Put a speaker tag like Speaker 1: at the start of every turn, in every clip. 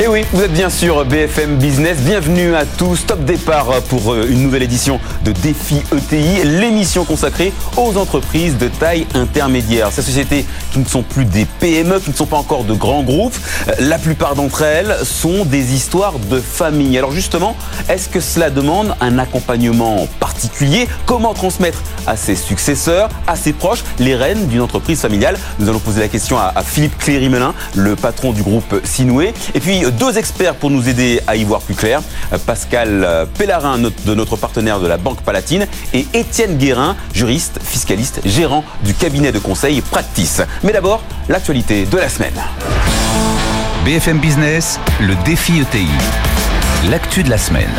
Speaker 1: Et oui, vous êtes bien sûr BFM Business. Bienvenue à tous. Top départ pour euh, une nouvelle édition de Défi ETI, l'émission consacrée aux entreprises de taille intermédiaire. Ces sociétés qui ne sont plus des PME, qui ne sont pas encore de grands groupes. Euh, la plupart d'entre elles sont des histoires de famille. Alors justement, est-ce que cela demande un accompagnement particulier? Comment transmettre à ses successeurs, à ses proches, les rênes d'une entreprise familiale? Nous allons poser la question à, Philippe Cléry-Melin, le patron du groupe Sinoué. Et puis deux experts pour nous aider à y voir plus clair. Pascal Pellarin, de notre partenaire de la Banque Palatine, et Étienne Guérin, juriste, fiscaliste, gérant du cabinet de conseil Practice. Mais d'abord, l'actualité de la semaine.
Speaker 2: BFM Business, le défi ETI. L'actu de la semaine.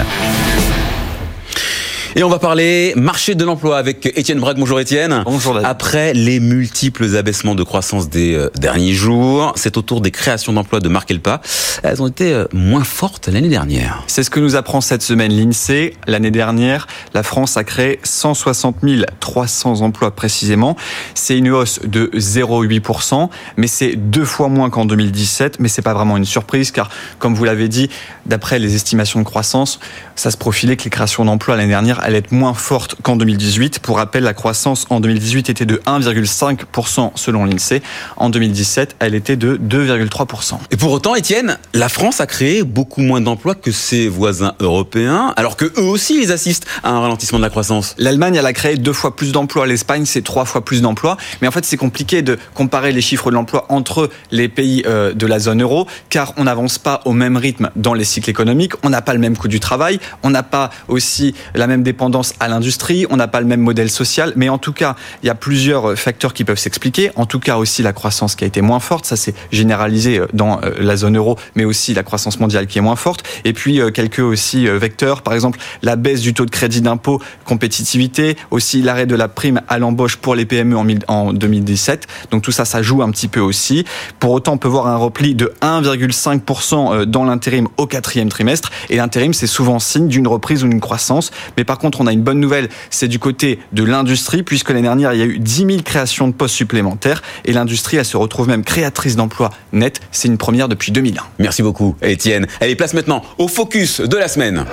Speaker 1: Et on va parler marché de l'emploi avec Étienne Braque. Bonjour Étienne.
Speaker 3: Bonjour
Speaker 1: Après les multiples abaissements de croissance des euh, derniers jours, c'est au tour des créations d'emplois de marquer le pas. Elles ont été euh, moins fortes l'année dernière.
Speaker 3: C'est ce que nous apprend cette semaine l'INSEE. L'année dernière, la France a créé 160 300 emplois précisément. C'est une hausse de 0,8%, mais c'est deux fois moins qu'en 2017. Mais c'est pas vraiment une surprise car, comme vous l'avez dit, d'après les estimations de croissance, ça se profilait que les créations d'emplois l'année dernière elle est moins forte qu'en 2018. Pour rappel, la croissance en 2018 était de 1,5% selon l'INSEE. En 2017, elle était de 2,3%.
Speaker 1: Et pour autant, Étienne, la France a créé beaucoup moins d'emplois que ses voisins européens, alors que eux aussi, ils assistent à un ralentissement de la croissance.
Speaker 3: L'Allemagne, elle a créé deux fois plus d'emplois. L'Espagne, c'est trois fois plus d'emplois. Mais en fait, c'est compliqué de comparer les chiffres de l'emploi entre les pays euh, de la zone euro, car on n'avance pas au même rythme dans les cycles économiques. On n'a pas le même coût du travail. On n'a pas aussi la même dépendance à l'industrie, on n'a pas le même modèle social, mais en tout cas, il y a plusieurs facteurs qui peuvent s'expliquer. En tout cas aussi la croissance qui a été moins forte, ça s'est généralisé euh, dans euh, la zone euro, mais aussi la croissance mondiale qui est moins forte. Et puis euh, quelques aussi vecteurs, par exemple la baisse du taux de crédit d'impôt, compétitivité, aussi l'arrêt de la prime à l'embauche pour les PME en 2017. Donc tout ça, ça joue un petit peu aussi. Pour autant, on peut voir un repli de 1,5% dans l'intérim au quatrième trimestre. Et l'intérim, c'est souvent signe d'une reprise ou d'une croissance. Mais par contre, on a une bonne nouvelle, c'est du côté de l'industrie, puisque l'année dernière, il y a eu 10 000 créations de postes supplémentaires, et l'industrie, elle se retrouve même créatrice d'emplois net. C'est une première depuis 2001.
Speaker 1: Merci beaucoup, Étienne. Allez, place maintenant au focus de la semaine.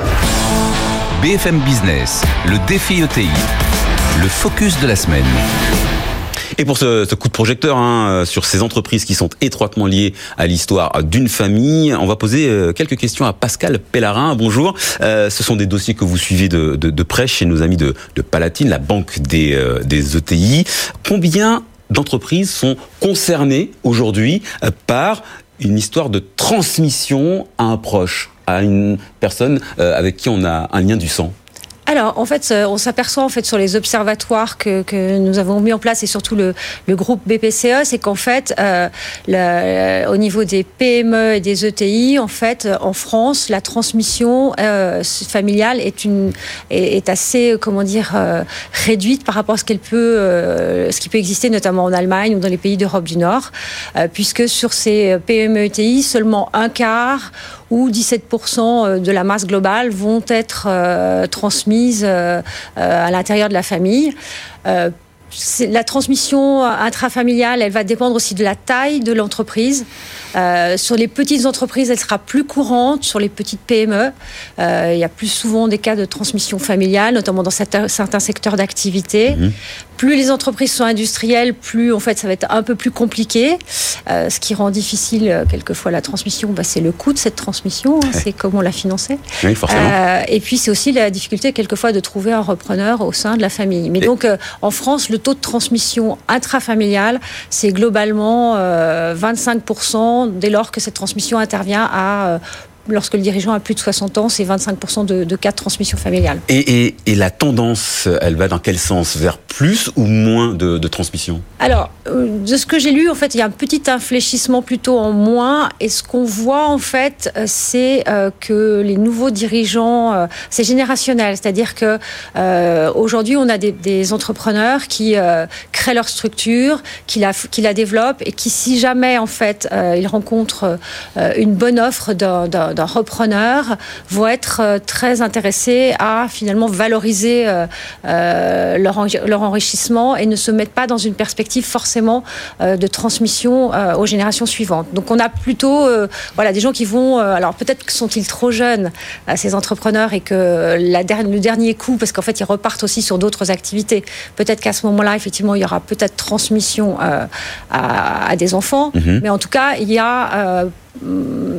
Speaker 2: BFM Business, le défi ETI, le focus de la semaine.
Speaker 1: Et pour ce, coup de projecteur hein, euh, sur ces entreprises qui sont étroitement liées à l'histoire d'une famille, on va poser euh, quelques questions à Pascal Pellarin. Bonjour. Euh, ce sont des dossiers que vous suivez de, près chez nos amis de, de Palatine, la banque des, euh, des ETI. Combien d'entreprises sont concernées aujourd'hui par une histoire de transmission à un proche, à une personne avec qui on a un lien du sang?
Speaker 4: Alors, en fait, euh, on s'aperçoit en fait sur les observatoires que, que, nous avons mis en place et surtout le, le groupe BPCE, c'est qu'en fait, euh, au niveau des PME et des ETI, en fait, en France, la transmission euh, familiale est une est, assez, comment dire, euh, réduite par rapport à ce qu'elle peut, euh, ce qui peut exister notamment en Allemagne ou dans les pays d'Europe du Nord, puisque sur ces PME ETI, seulement un quart ou 17% de la masse globale vont être transmises à l'intérieur de la famille la transmission intrafamiliale, elle va dépendre aussi de la taille de l'entreprise. Euh, sur les petites entreprises, elle sera plus courante. Sur les petites PME, euh, il y a plus souvent des cas de transmission familiale, notamment dans certains, secteurs d'activité. Mhm. Plus les entreprises sont industrielles, plus en fait ça va être un peu plus compliqué. Euh, ce qui rend difficile quelquefois la transmission, bah, c'est le coût de cette transmission, hein, c'est comment la financer.
Speaker 1: Oui, forcément.
Speaker 4: et puis c'est aussi la difficulté quelquefois de trouver un repreneur au sein de la famille. Mais donc en France, le taux de transmission intrafamiliale, c'est globalement 25% dès lors que cette transmission intervient à euh, lorsque le dirigeant a plus de 60 ans, c'est 25% de, cas de transmission familiale.
Speaker 1: Et, la tendance, elle va dans quel sens? Vers plus ou moins de, transmission?
Speaker 4: Alors, euh, de ce que j'ai lu, en fait, il y a un petit infléchissement plutôt en moins. Et ce qu'on voit, en fait, euh, c'est euh, que les nouveaux dirigeants, c'est générationnel. C'est-à-dire que aujourd'hui, on a des, entrepreneurs qui créent leur structure, qui la, qui la développent et qui, si jamais, en fait, ils rencontrent une bonne offre d'un d'un repreneur vont être très intéressés à finalement valoriser leur, leur enrichissement et ne se mettent pas dans une perspective forcément de transmission aux générations suivantes. Donc on a plutôt voilà, des gens qui vont... alors peut-être que sont-ils trop jeunes, ces entrepreneurs, et que la, le dernier coup, parce qu'en fait ils repartent aussi sur d'autres activités, peut-être qu'à ce moment-là, effectivement, il y aura peut-être transmission à, à, des enfants, mhm. mais en tout cas, il y a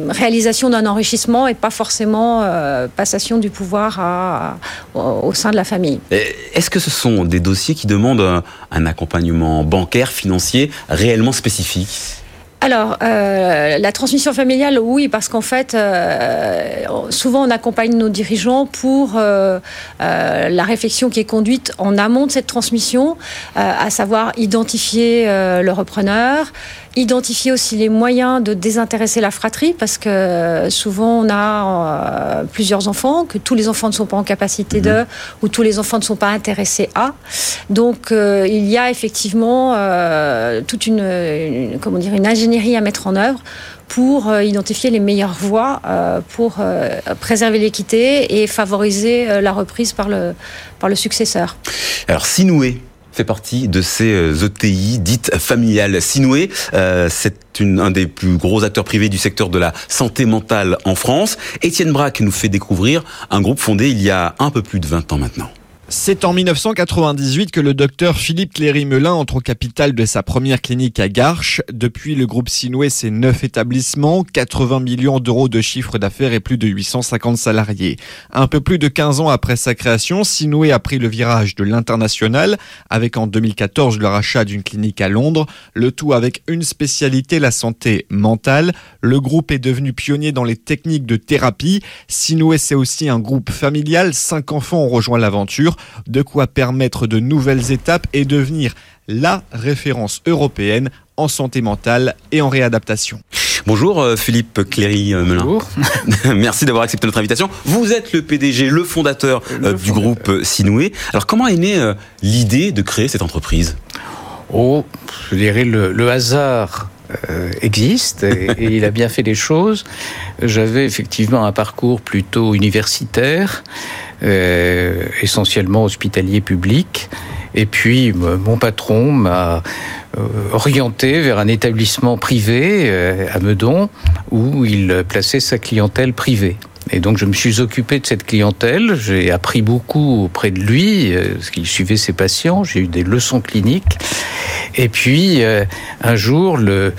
Speaker 4: réalisation d'un enrichissement et pas forcément euh, passation du pouvoir au sein de la famille.
Speaker 1: Est-ce que ce sont des dossiers qui demandent un accompagnement bancaire, financier réellement spécifique?
Speaker 4: Alors, euh, la transmission familiale, oui, parce qu'en fait, euh, souvent on accompagne nos dirigeants pour la réflexion qui est conduite en amont de cette transmission, à savoir identifier le repreneur, identifier aussi les moyens de désintéresser la fratrie parce que souvent on a euh, plusieurs enfants, que tous les enfants ne sont pas en capacité de, mhm. ou tous les enfants ne sont pas intéressés à. Donc euh, il y a effectivement euh, toute une, comment dire, une ingénierie à mettre en œuvre pour identifier les meilleures voies pour préserver l'équité et favoriser la reprise par le, par le successeur.
Speaker 1: Alors Sinoué, fait partie de ces ETI euh, dites familiales. Sinoué, euh, c'est un des plus gros acteurs privés du secteur de la santé mentale en France. Étienne Braque nous fait découvrir un groupe fondé il y a un peu plus de 20 ans maintenant.
Speaker 5: C'est en 1998 que le docteur Philippe Cléry-Melin entre au capital de sa première clinique à Garches. Depuis, le groupe Sinoué, c'est neuf établissements, 80 millions d'euros de chiffre d'affaires et plus de 850 salariés. Un peu plus de 15 ans après sa création, Sinoué a pris le virage de l'international, avec en 2014 le rachat d'une clinique à Londres, le tout avec une spécialité, la santé mentale. Le groupe est devenu pionnier dans les techniques de thérapie. Sinoué, c'est aussi un groupe familial, cinq enfants ont rejoint l'aventure de quoi permettre de nouvelles étapes et devenir la référence européenne en santé mentale et en réadaptation.
Speaker 1: Bonjour euh, Philippe Cléry-Melin.
Speaker 6: Bonjour.
Speaker 1: Merci d'avoir accepté notre invitation. Vous êtes le PDG, le fondateur euh, du groupe Sinoué. Alors comment est née euh, l'idée de créer cette entreprise?
Speaker 6: Oh, je dirais le, hasard existe et, il a bien fait les choses. J'avais effectivement un parcours plutôt universitaire. Euh, essentiellement hospitalier public. Et puis mon patron m'a euh, orienté vers un établissement privé euh, à Meudon où il plaçait sa clientèle privée. Et donc je me suis occupé de cette clientèle, j'ai appris beaucoup auprès de lui, parce qu'il suivait ses patients, j'ai eu des leçons cliniques. Et puis un jour, le,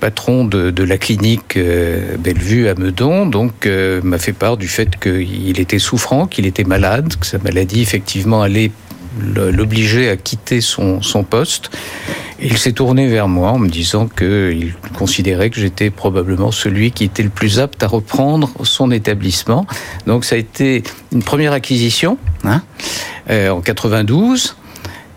Speaker 6: patron de, la clinique euh, Bellevue à Meudon, donc euh, m'a fait part du fait qu'il était souffrant, qu'il était malade, que sa maladie effectivement allait l'obliger à quitter son, poste. Il s'est tourné vers moi en me disant qu'il considérait que j'étais probablement celui qui était le plus apte à reprendre son établissement. Donc ça a été une première acquisition hein, euh, en 92,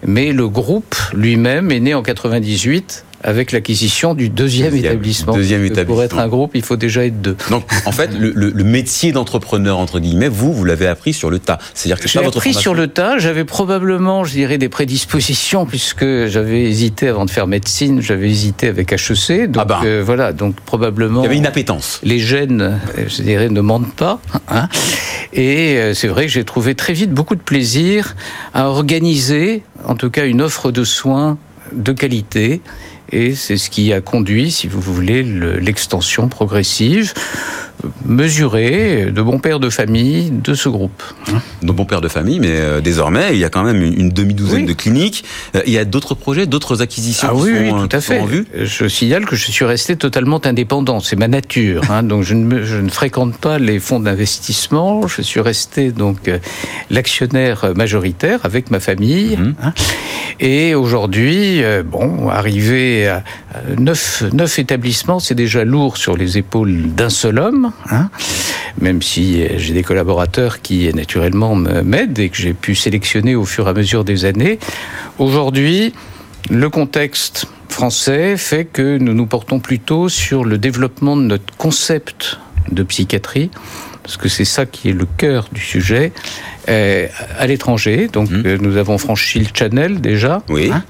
Speaker 6: mais le groupe lui-même est né en 98 avec l'acquisition du deuxième, établissement.
Speaker 1: Deuxième
Speaker 6: Pour être un groupe, il faut déjà être deux.
Speaker 1: Donc, en fait, le, métier d'entrepreneur, entre guillemets, vous, vous l'avez appris sur le tas.
Speaker 6: C'est-à-dire que J'ai appris sur le tas. J'avais probablement, je dirais, des prédispositions, puisque j'avais hésité avant de faire médecine, j'avais hésité avec HEC. Donc, ah ben. euh, voilà, donc probablement.
Speaker 1: Il y avait une appétence.
Speaker 6: Les gènes, je dirais, ne mentent pas. Hein. Et euh, c'est vrai que j'ai trouvé très vite beaucoup de plaisir à organiser, en tout cas, une offre de soins de qualité et c'est ce qui a conduit, si vous voulez, l'extension progressive mesuré de bons pères de famille de ce groupe.
Speaker 1: De bons pères de famille, mais euh, désormais, il y a quand même une demi-douzaine de cliniques. Euh, il y a d'autres projets, d'autres acquisitions
Speaker 6: ah, oui, oui, tout à fait. Je signale que je suis resté totalement indépendant. C'est ma nature. Hein. donc, je ne, je ne, fréquente pas les fonds d'investissement. Je suis resté donc euh, l'actionnaire majoritaire avec ma famille. Mhm. Hein. Et aujourd'hui, bon, arrivé à neuf, neuf établissements, c'est déjà lourd sur les épaules d'un seul homme. Hein. même si j'ai des collaborateurs qui naturellement m'aident et que j'ai pu sélectionner au fur et à mesure des années. Aujourd'hui, le contexte français fait que nous nous portons plutôt sur le développement de notre concept de psychiatrie, parce que c'est ça qui est le cœur du sujet, à l'étranger. Donc mmh. nous avons franchi le channel déjà.
Speaker 1: Oui. Hein.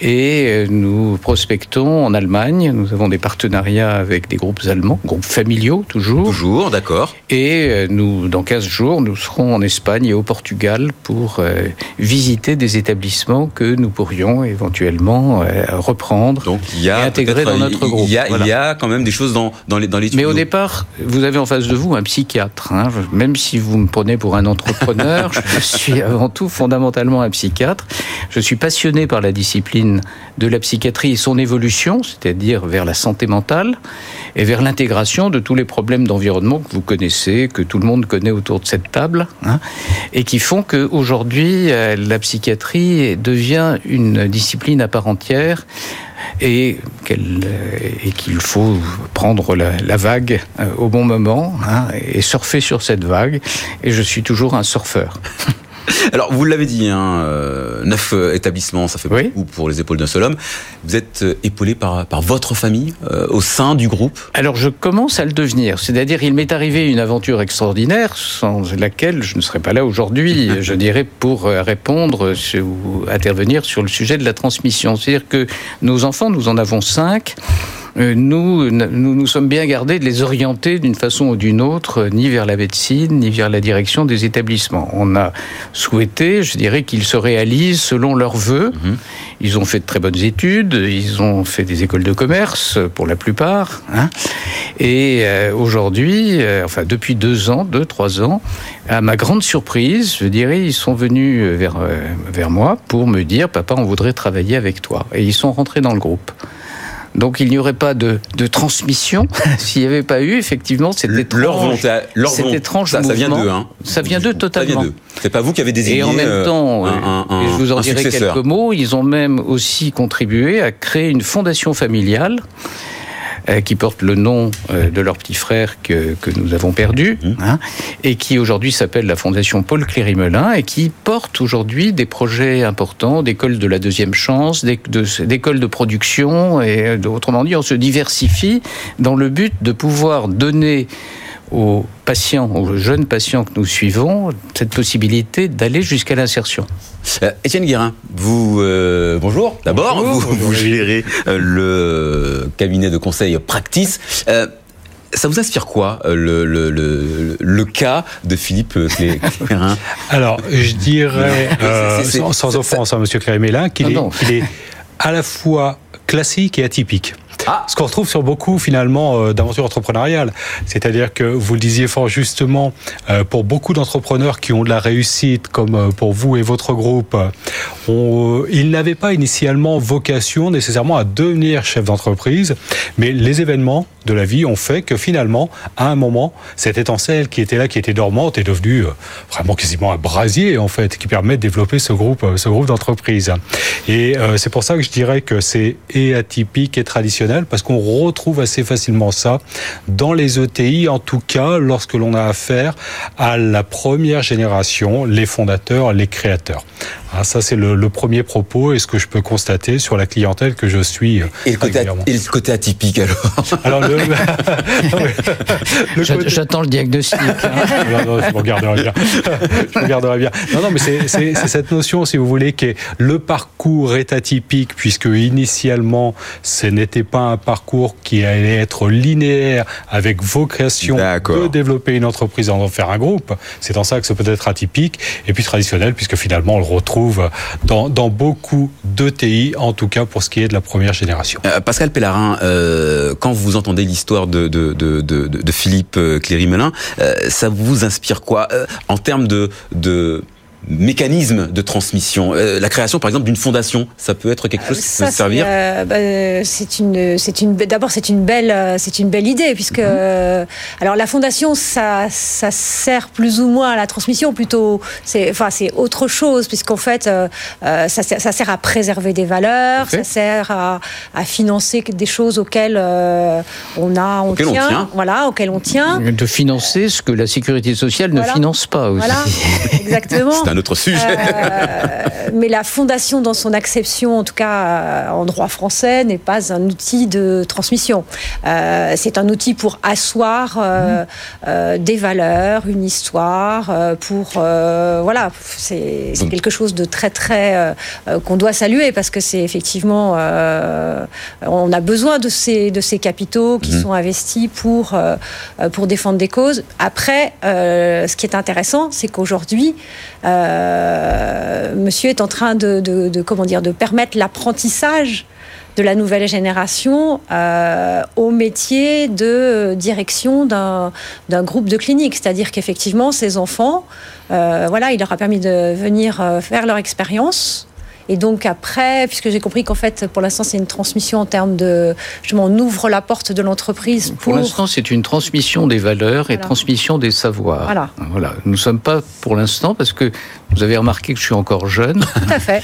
Speaker 6: et nous prospectons en Allemagne. Nous avons des partenariats avec des groupes allemands, groupes familiaux toujours.
Speaker 1: Toujours, d'accord.
Speaker 6: Et nous, dans 15 jours, nous serons en Espagne et au Portugal pour visiter des établissements que nous pourrions éventuellement reprendre
Speaker 1: Donc, il y a
Speaker 6: et intégrer dans notre groupe.
Speaker 1: Il y, a, il y a quand même des choses dans, dans les, dans les
Speaker 6: Mais au départ, vous avez en face de vous un psychiatre. Hein. Même si vous me prenez pour un entrepreneur, je suis avant tout fondamentalement un psychiatre. Je suis passionné par la discipline de la psychiatrie et son évolution, c'est-à-dire vers la santé mentale et vers l'intégration de tous les problèmes d'environnement que vous connaissez, que tout le monde connaît autour de cette table, hein, et qui font qu'aujourd'hui, euh, la psychiatrie devient une discipline à part entière et qu'il faut prendre la, vague euh, au bon moment hein, et surfer sur cette vague. Et je suis toujours un surfeur.
Speaker 1: Alors, vous l'avez dit, hein, euh, 9 euh, établissements, ça fait oui. beaucoup pour les épaules d'un seul homme. Vous êtes euh, épaulé par, par votre famille au sein du groupe?
Speaker 6: Alors, je commence à le devenir. C'est-à-dire, il m'est arrivé une aventure extraordinaire sans laquelle je ne serais pas là aujourd'hui, je dirais, pour répondre ou intervenir sur le sujet de la transmission. C'est-à-dire que nos enfants, nous en avons 5 nous, nous nous sommes bien gardés de les orienter d'une façon ou d'une autre, euh, ni vers la médecine, ni vers la direction des établissements. On a souhaité, je dirais, qu'ils se réalisent selon leurs voeux. Mhm. Ils ont fait de très bonnes études, ils ont fait des écoles de commerce pour la plupart. Hein. Et euh, aujourd'hui, enfin depuis deux ans, deux, trois ans, à ma grande surprise, je dirais, ils sont venus vers, vers moi pour me dire, papa, on voudrait travailler avec toi. Et ils sont rentrés dans le groupe. Donc il n'y aurait pas de, de transmission s'il n'y avait pas eu effectivement cette étrange,
Speaker 1: leur volonté, leur
Speaker 6: cet étrange
Speaker 1: ça, ça, vient d'eux. Hein.
Speaker 6: Ça vient d'eux totalement.
Speaker 1: C'est pas vous qui avez désigné.
Speaker 6: Et en même euh, temps, un, un, et je vous en dirai quelques mots. Ils ont même aussi contribué à créer une fondation familiale qui portent le nom euh, de leur petit frère que, que nous avons perdu, mmh. hein, et qui aujourd'hui s'appelle la Fondation Paul Cléry-Melin, et qui porte aujourd'hui des projets importants d'écoles de la deuxième chance, d'écoles de production, et autrement dit, on se diversifie dans le but de pouvoir donner aux patients, aux jeunes patients que nous suivons, cette possibilité d'aller jusqu'à l'insertion.
Speaker 1: Euh, Étienne Guérin, vous euh, bonjour. D'abord, vous, vous, gérez euh, le cabinet de conseil Practice. Euh, ça vous inspire quoi, le, le, le, le cas de Philippe Clérin
Speaker 7: Alors, je dirais, sans, offense à M. Clérin-Mélin, qu'il est, est à la fois classique et atypique. Ah. Ce qu'on retrouve sur beaucoup finalement euh, d'aventures entrepreneuriales. C'est-à-dire que vous le disiez fort justement, euh, pour beaucoup d'entrepreneurs qui ont de la réussite, comme euh, pour vous et votre groupe, ils n'avaient pas initialement vocation nécessairement à devenir chef d'entreprise, mais les événements de la vie ont fait que finalement, à un moment, cette étincelle qui était là, qui était dormante, est devenue vraiment quasiment un brasier en fait, qui permet de développer ce groupe, ce groupe d'entreprises. Et c'est pour ça que je dirais que c'est et atypique et traditionnel parce qu'on retrouve assez facilement ça dans les ETI, en tout cas lorsque l'on a affaire à la première génération, les fondateurs, les créateurs. Ah, ça, c'est le, premier propos et ce que je peux constater sur la clientèle que je suis.
Speaker 1: Et le côté, et le côté atypique alors Alors,
Speaker 6: le, J'attends le diagnostic. Hein.
Speaker 7: non, non, je regarderai bien. je regarderai bien. Non, non, mais c'est cette notion, si vous voulez, que le parcours est atypique puisque initialement, ce n'était pas un parcours qui allait être linéaire avec vocation de développer une entreprise et d'en faire un groupe. C'est en ça que c'est peut-être atypique et puis traditionnel puisque finalement on le retrouve dans, dans beaucoup d'ETI, en tout cas pour ce qui est de la première génération.
Speaker 1: Euh, Pascal Pellarin, euh, quand vous entendez l'histoire de, de, de, de, Philippe euh, Cléry-Melin, ça vous inspire quoi en termes de, de mécanisme de transmission euh, La création, par exemple, d'une fondation, ça peut être quelque chose qui peut servir
Speaker 4: euh, bah, C'est une, c'est une. D'abord, c'est une belle, c'est une belle idée puisque, mhm. alors la fondation, ça, ça sert plus ou moins à la transmission, plutôt, c'est, enfin, c'est autre chose puisqu'en fait, ça, ça, sert à préserver des valeurs, ça sert à, à, financer des choses auxquelles on a, on, tient, on tient, voilà, auxquelles on tient.
Speaker 6: De financer ce que la sécurité sociale ne finance pas aussi.
Speaker 4: Voilà, exactement.
Speaker 1: Un autre sujet.
Speaker 4: mais la fondation dans son acception, en tout cas en droit français, n'est pas un outil de transmission. c'est un outil pour asseoir mmh. des valeurs, une histoire, pour voilà, c'est quelque chose de très très qu'on doit saluer parce que c'est effectivement on a besoin de ces de ces capitaux qui mmh. sont investis pour pour défendre des causes. Après, ce qui est intéressant, c'est qu'aujourd'hui, euh, monsieur est en train de, comment dire, de permettre l'apprentissage de la nouvelle génération euh, au métier de direction d'un groupe de cliniques. C'est-à-dire qu'effectivement, ces enfants, euh, voilà, il leur a permis de venir faire leur expérience et donc après, puisque j'ai compris qu'en fait, pour l'instant, c'est une transmission en termes de, je m'en ouvre la porte de l'entreprise.
Speaker 6: Pour, pour l'instant, c'est une transmission des valeurs et transmission des savoirs. Voilà. voilà. Nous ne sommes pas pour l'instant, parce que vous avez remarqué que je suis encore jeune.
Speaker 4: Tout à fait.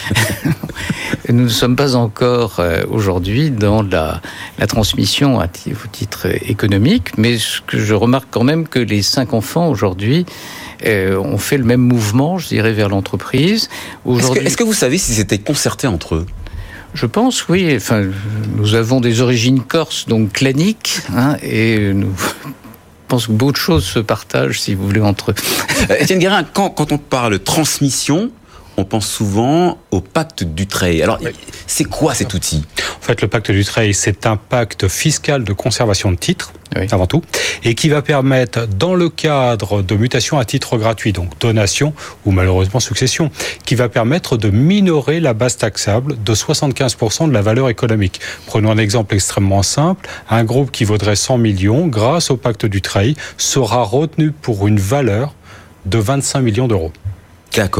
Speaker 6: Nous ne sommes pas encore euh, aujourd'hui dans la, la transmission à au titre économique, mais ce que je remarque quand même que les cinq enfants aujourd'hui euh, ont fait le même mouvement, je dirais, vers l'entreprise.
Speaker 1: Est-ce que, vous savez si c'était concerté entre eux?
Speaker 6: Je pense, oui. Enfin, nous avons des origines corses, donc claniques, hein, et nous pense que beaucoup de choses se partagent, si vous voulez, entre eux.
Speaker 1: Étienne Guérin, quand, quand, on parle transmission, on pense souvent au pacte Dutreil. Alors, c'est quoi cet outil?
Speaker 7: En fait, le pacte Dutreil, c'est un pacte fiscal de conservation de titres, avant tout, et qui va permettre, dans le cadre de mutation à titre gratuit, donc donation ou malheureusement succession, qui va permettre de minorer la base taxable de 75% de la valeur économique. Prenons un exemple extrêmement simple. Un groupe qui vaudrait 100 millions, grâce au pacte Dutreil, sera retenu pour une valeur de 25 millions d'euros.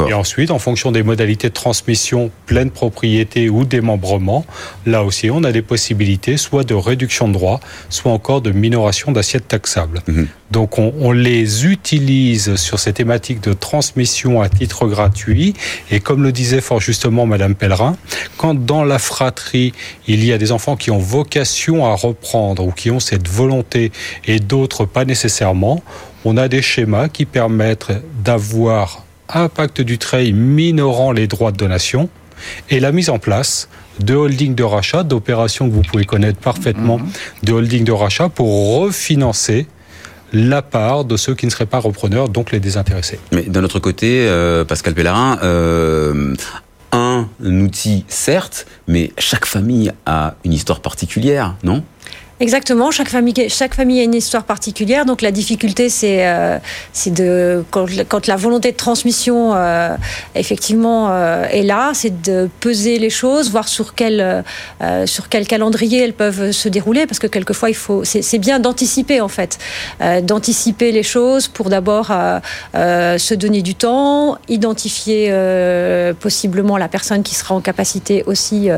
Speaker 7: Et ensuite, en fonction des modalités de transmission, pleine propriété ou démembrement, là aussi, on a des possibilités soit de réduction de droits, soit encore de minoration d'assiette taxable. Mhm. Donc, on, on, les utilise sur ces thématiques de transmission à titre gratuit. Et comme le disait fort justement Madame Pellerin, quand dans la fratrie, il y a des enfants qui ont vocation à reprendre ou qui ont cette volonté et d'autres pas nécessairement, on a des schémas qui permettent d'avoir un pacte du trade minorant les droits de donation et la mise en place de holdings de rachat, d'opérations que vous pouvez connaître parfaitement, mhm. de holdings de rachat pour refinancer la part de ceux qui ne seraient pas repreneurs, donc les désintéressés.
Speaker 1: Mais d'un autre côté, euh, Pascal Pellarin, euh, un outil certes, mais chaque famille a une histoire particulière, non?
Speaker 4: Exactement. Chaque famille, chaque famille a une histoire particulière. Donc la difficulté, c'est euh, de quand, la volonté de transmission euh, effectivement euh, est là, c'est de peser les choses, voir sur quel euh, sur quel calendrier elles peuvent se dérouler, parce que quelquefois il faut, c'est bien d'anticiper en fait, d'anticiper les choses pour d'abord se donner du temps, identifier possiblement la personne qui sera en capacité aussi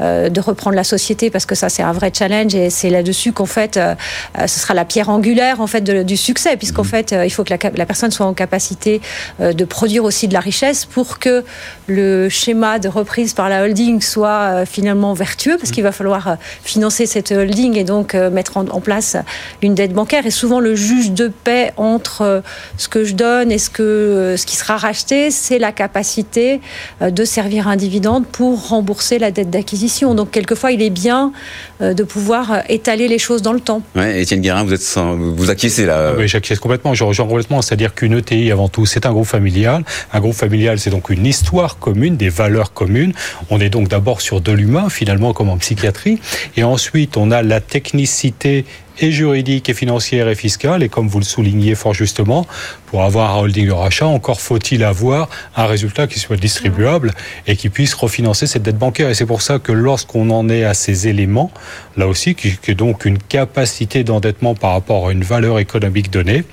Speaker 4: de reprendre la société, parce que ça c'est un vrai challenge et c'est là dessus qu'en fait, euh, euh, ce sera la pierre angulaire en fait du succès, puisqu'en mhm. fait, euh, il faut que la, personne soit en capacité de produire aussi de la richesse pour que le schéma de reprise par la holding soit finalement vertueux, parce qu'il va falloir financer cette holding et donc mettre en, place une dette bancaire. Et souvent, le juge de paix entre ce que je donne et ce que ce qui sera racheté, c'est la capacité de servir un dividende pour rembourser la dette d'acquisition. Donc, quelquefois, il est bien de pouvoir étaler les choses dans le temps.
Speaker 1: Ouais, Étienne Guérin, vous êtes sans, vous acquiescez là.
Speaker 7: Oui, j'acquiesce complètement. Je rejoins complètement. C'est-à-dire qu'une ETI, avant tout, c'est un groupe familial. Un groupe familial, c'est donc une histoire commune, des valeurs communes. On est donc d'abord sur de l'humain, finalement, comme en psychiatrie. Et ensuite, on a la technicité et juridique et financière et fiscale. Et comme vous le soulignez fort justement, pour avoir un holding de rachat, encore faut-il avoir un résultat qui soit distribuable et qui puisse refinancer cette dette bancaire. Et c'est pour ça que lorsqu'on en est à ces éléments, là aussi, qui est donc une capacité d'endettement par rapport à une valeur économique donnée,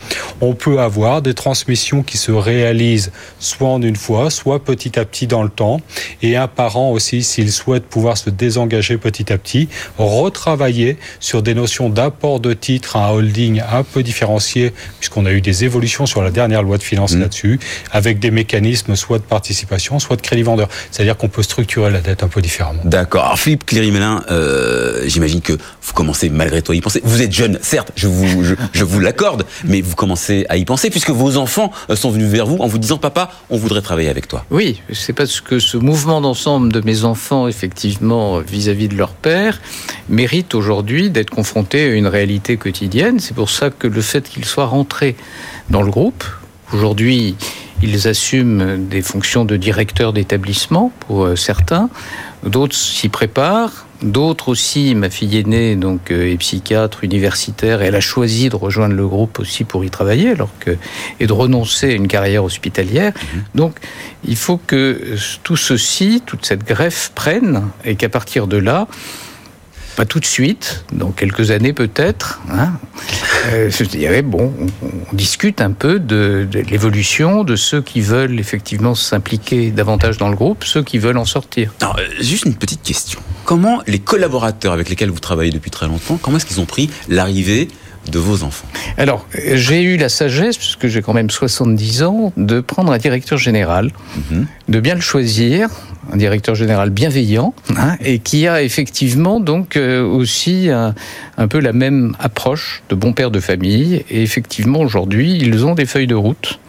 Speaker 7: on peut avoir des transmissions qui se réalisent soit en une fois, soit petit à petit dans le temps, et un parent aussi, s'il souhaite pouvoir se désengager petit à petit, retravailler sur des notions d'apport rapport de titre à un holding un peu différencié, puisqu'on a eu des évolutions sur la dernière loi de finances mmh. là-dessus, avec des mécanismes soit de participation, soit de crédit vendeur. C'est-à-dire qu'on peut structurer la dette un peu différemment.
Speaker 1: D'accord. Alors Philippe Cléry-Mélin, euh, j'imagine que vous commencez malgré tout à y penser. Vous êtes jeune, certes, je vous, je, vous l'accorde, mais vous commencez à y penser puisque vos enfants euh, sont venus vers vous en vous disant papa, on voudrait travailler avec toi.
Speaker 6: Oui, c'est parce que ce mouvement d'ensemble de mes enfants, effectivement, vis-à-vis de leur père, mérite aujourd'hui d'être confronté à une réalité quotidienne. C'est pour ça que le fait qu'ils soient rentrés dans le groupe, aujourd'hui, ils assument des fonctions de directeur d'établissement pour euh, certains, d'autres s'y préparent, d'autres aussi. Ma fille aînée donc euh, est psychiatre universitaire, elle a choisi de rejoindre le groupe aussi pour y travailler, alors que et de renoncer à une carrière hospitalière. Mhm. Donc il faut que tout ceci, toute cette greffe prenne et qu'à partir de là, pas tout de suite, dans quelques années peut-être. Hein. Euh, bon, on, discute un peu de, l'évolution de ceux qui veulent effectivement s'impliquer davantage dans le groupe, ceux qui veulent en sortir.
Speaker 1: Euh, juste une petite question. Comment les collaborateurs avec lesquels vous travaillez depuis très longtemps, comment est-ce qu'ils ont pris l'arrivée de vos enfants
Speaker 6: Alors, j'ai eu la sagesse, puisque j'ai quand même 70 ans, de prendre un directeur général, mhm. de bien le choisir, un directeur général bienveillant, hein, et qui a effectivement donc euh, aussi un, un, peu la même approche de bon père de famille. Et effectivement, aujourd'hui, ils ont des feuilles de route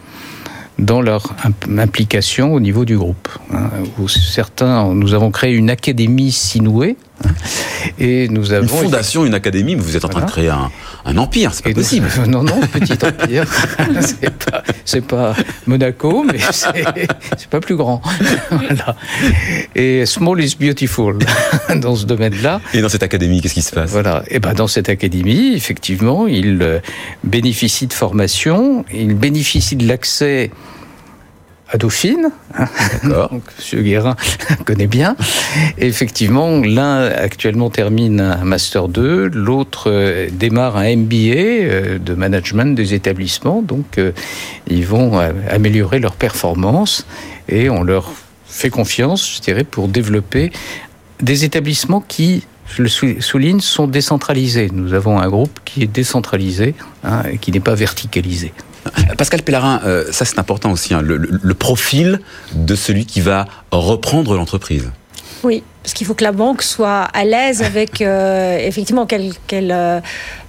Speaker 6: dans leur implication au niveau du groupe. Hein, où certains, nous avons créé une académie Sinoué.
Speaker 1: Et nous avons une fondation, une académie, mais vous êtes en train de créer un, un empire, c'est pas possible.
Speaker 6: non, non, petit empire. c'est pas, pas, Monaco, mais c'est pas plus grand. voilà. Et small is beautiful dans ce domaine-là.
Speaker 1: Et dans cette académie, qu'est-ce qui se passe?
Speaker 6: Voilà. Et ben dans cette académie, effectivement, il euh, bénéficie de formation, il bénéficie de l'accès à Dauphine. Donc, Monsieur Guérin connaît bien. effectivement, l'un actuellement termine un Master 2, l'autre euh, démarre un MBA euh, de management des établissements. Donc, euh, ils vont améliorer leur performance et on leur fait confiance, je dirais, pour développer des établissements qui je le souligne, sont décentralisés. Nous avons un groupe qui est décentralisé hein, et qui n'est pas verticalisé.
Speaker 1: Pascal Pellarin, euh, ça c'est important aussi, hein, le, profil de celui qui va reprendre l'entreprise.
Speaker 4: Oui, parce qu'il faut que la banque soit à l'aise avec, euh, effectivement, euh,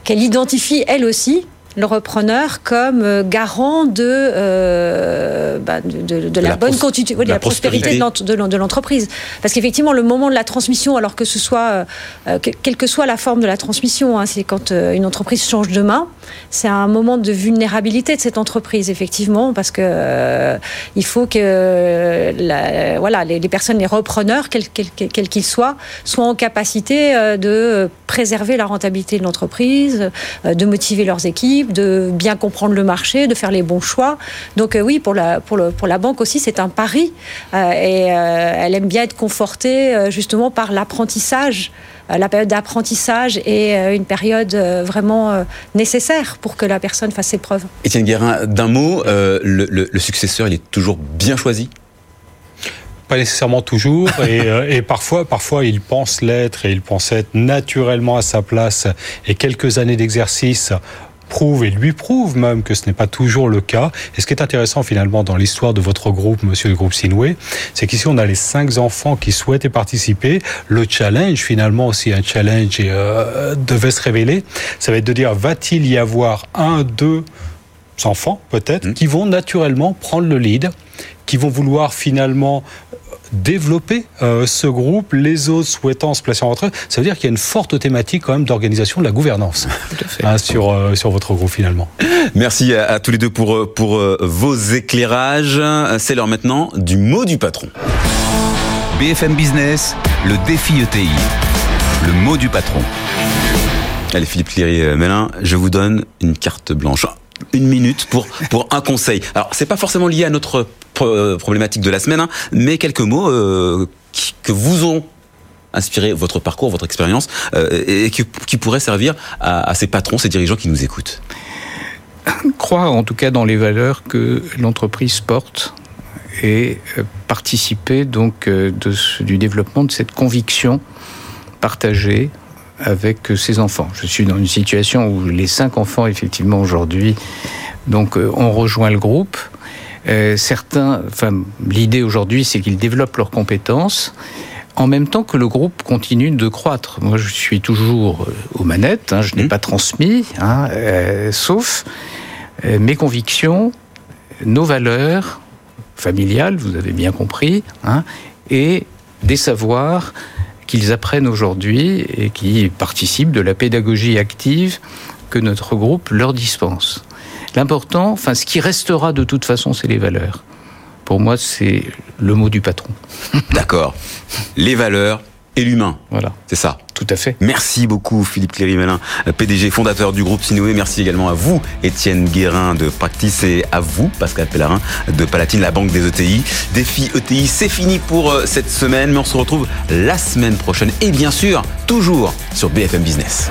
Speaker 4: qu'elle identifie elle aussi le repreneur comme euh, garant de, euh, bah, de, de, la, bonne continuité, de la, prospérité, de l'entreprise. Parce qu'effectivement, le moment de la transmission, alors que ce soit, euh, quelle que soit la forme de la transmission, hein, c'est quand une entreprise change de main, c'est un moment de vulnérabilité de cette entreprise, effectivement, parce que il faut que la, voilà, les, personnes, les repreneurs, quels qu'ils soient, soient en capacité de préserver la rentabilité de l'entreprise, de motiver leurs équipes de bien comprendre le marché, de faire les bons choix. Donc euh, oui, pour la, pour, le, pour la banque aussi, c'est un pari. Euh, et euh, elle aime bien être confortée justement par l'apprentissage. La période d'apprentissage est une période vraiment nécessaire pour que la personne fasse ses preuves.
Speaker 1: Étienne Guérin, d'un mot, le, le successeur, il est toujours bien choisi?
Speaker 7: Pas nécessairement toujours, et, et, parfois, parfois il pense l'être et il pense être naturellement à sa place. Et quelques années d'exercice prouve et lui prouve même que ce n'est pas toujours le cas. Et ce qui est intéressant finalement dans l'histoire de votre groupe, monsieur le groupe Sinoué, c'est qu'ici on a les cinq enfants qui souhaitaient participer. Le challenge, finalement aussi un challenge euh, devait se révéler, ça va être de dire va-t-il y avoir un, deux enfants peut-être mmh. qui vont naturellement prendre le lead, qui vont vouloir finalement développer euh, ce groupe, les autres souhaitant se placer en retrait. Ça veut dire qu'il y a une forte thématique quand même d'organisation de la gouvernance hein, sur, euh, sur votre groupe finalement.
Speaker 1: Merci à, tous les deux pour, euh, pour vos éclairages. C'est l'heure maintenant du mot du patron. BFM Business, le défi ETI. Le mot du patron. Allez Philippe Cléry-Mélin, je vous donne une carte blanche une minute pour, pour un conseil. Alors, c'est pas forcément lié à notre euh, problématique de la semaine, hein, mais quelques mots euh, que vous ont inspiré votre parcours, votre expérience, euh, et qui, pourraient servir à, ces patrons, ces dirigeants qui nous écoutent.
Speaker 6: Croire en tout cas dans les valeurs que l'entreprise porte et participer donc du développement de cette conviction partagée avec ses enfants. Je suis dans une situation où les cinq enfants, effectivement, aujourd'hui, donc, ont rejoint le groupe. Certains, enfin, l'idée aujourd'hui, c'est qu'ils développent leurs compétences en même temps que le groupe continue de croître. Moi, je suis toujours aux manettes, hein, je n'ai mmh. pas transmis, hein, sauf mes convictions, nos valeurs familiales, vous avez bien compris, hein, et des savoirs qu'ils apprennent aujourd'hui et qui participent de la pédagogie active que notre groupe leur dispense. L'important, enfin ce qui restera de toute façon, c'est les valeurs. Pour moi, c'est le mot du patron.
Speaker 1: D'accord. Les valeurs, et l'humain.
Speaker 6: Voilà.
Speaker 1: C'est ça.
Speaker 6: Tout à fait.
Speaker 1: Merci beaucoup Philippe Cléry-Melin, PDG fondateur du groupe Sinoué. Merci également à vous Étienne Guérin de Practice et à vous Pascal Pellarin de Palatine, la banque des ETI. Défi ETI, c'est fini pour euh, cette semaine, mais on se retrouve la semaine prochaine et bien sûr toujours sur BFM Business.